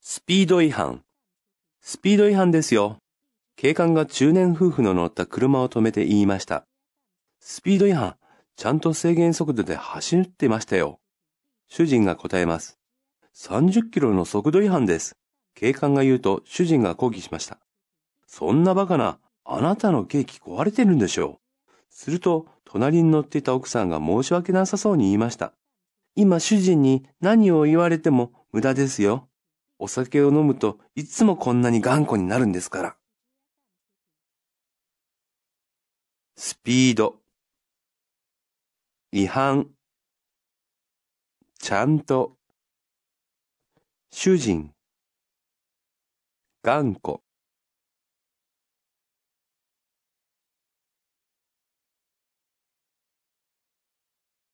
スピード違反。スピード違反ですよ。警官が中年夫婦の乗った車を止めて言いました。スピード違反、ちゃんと制限速度で走ってましたよ。主人が答えます。30キロの速度違反です。警官が言うと主人が抗議しました。そんなバカな、あなたのケーキ壊れてるんでしょう。すると、隣に乗っていた奥さんが申し訳なさそうに言いました。今主人に何を言われても無駄ですよ。お酒を飲むといつもこんなに頑固になるんですから。スピード。違反。ちゃんと。主人。頑固。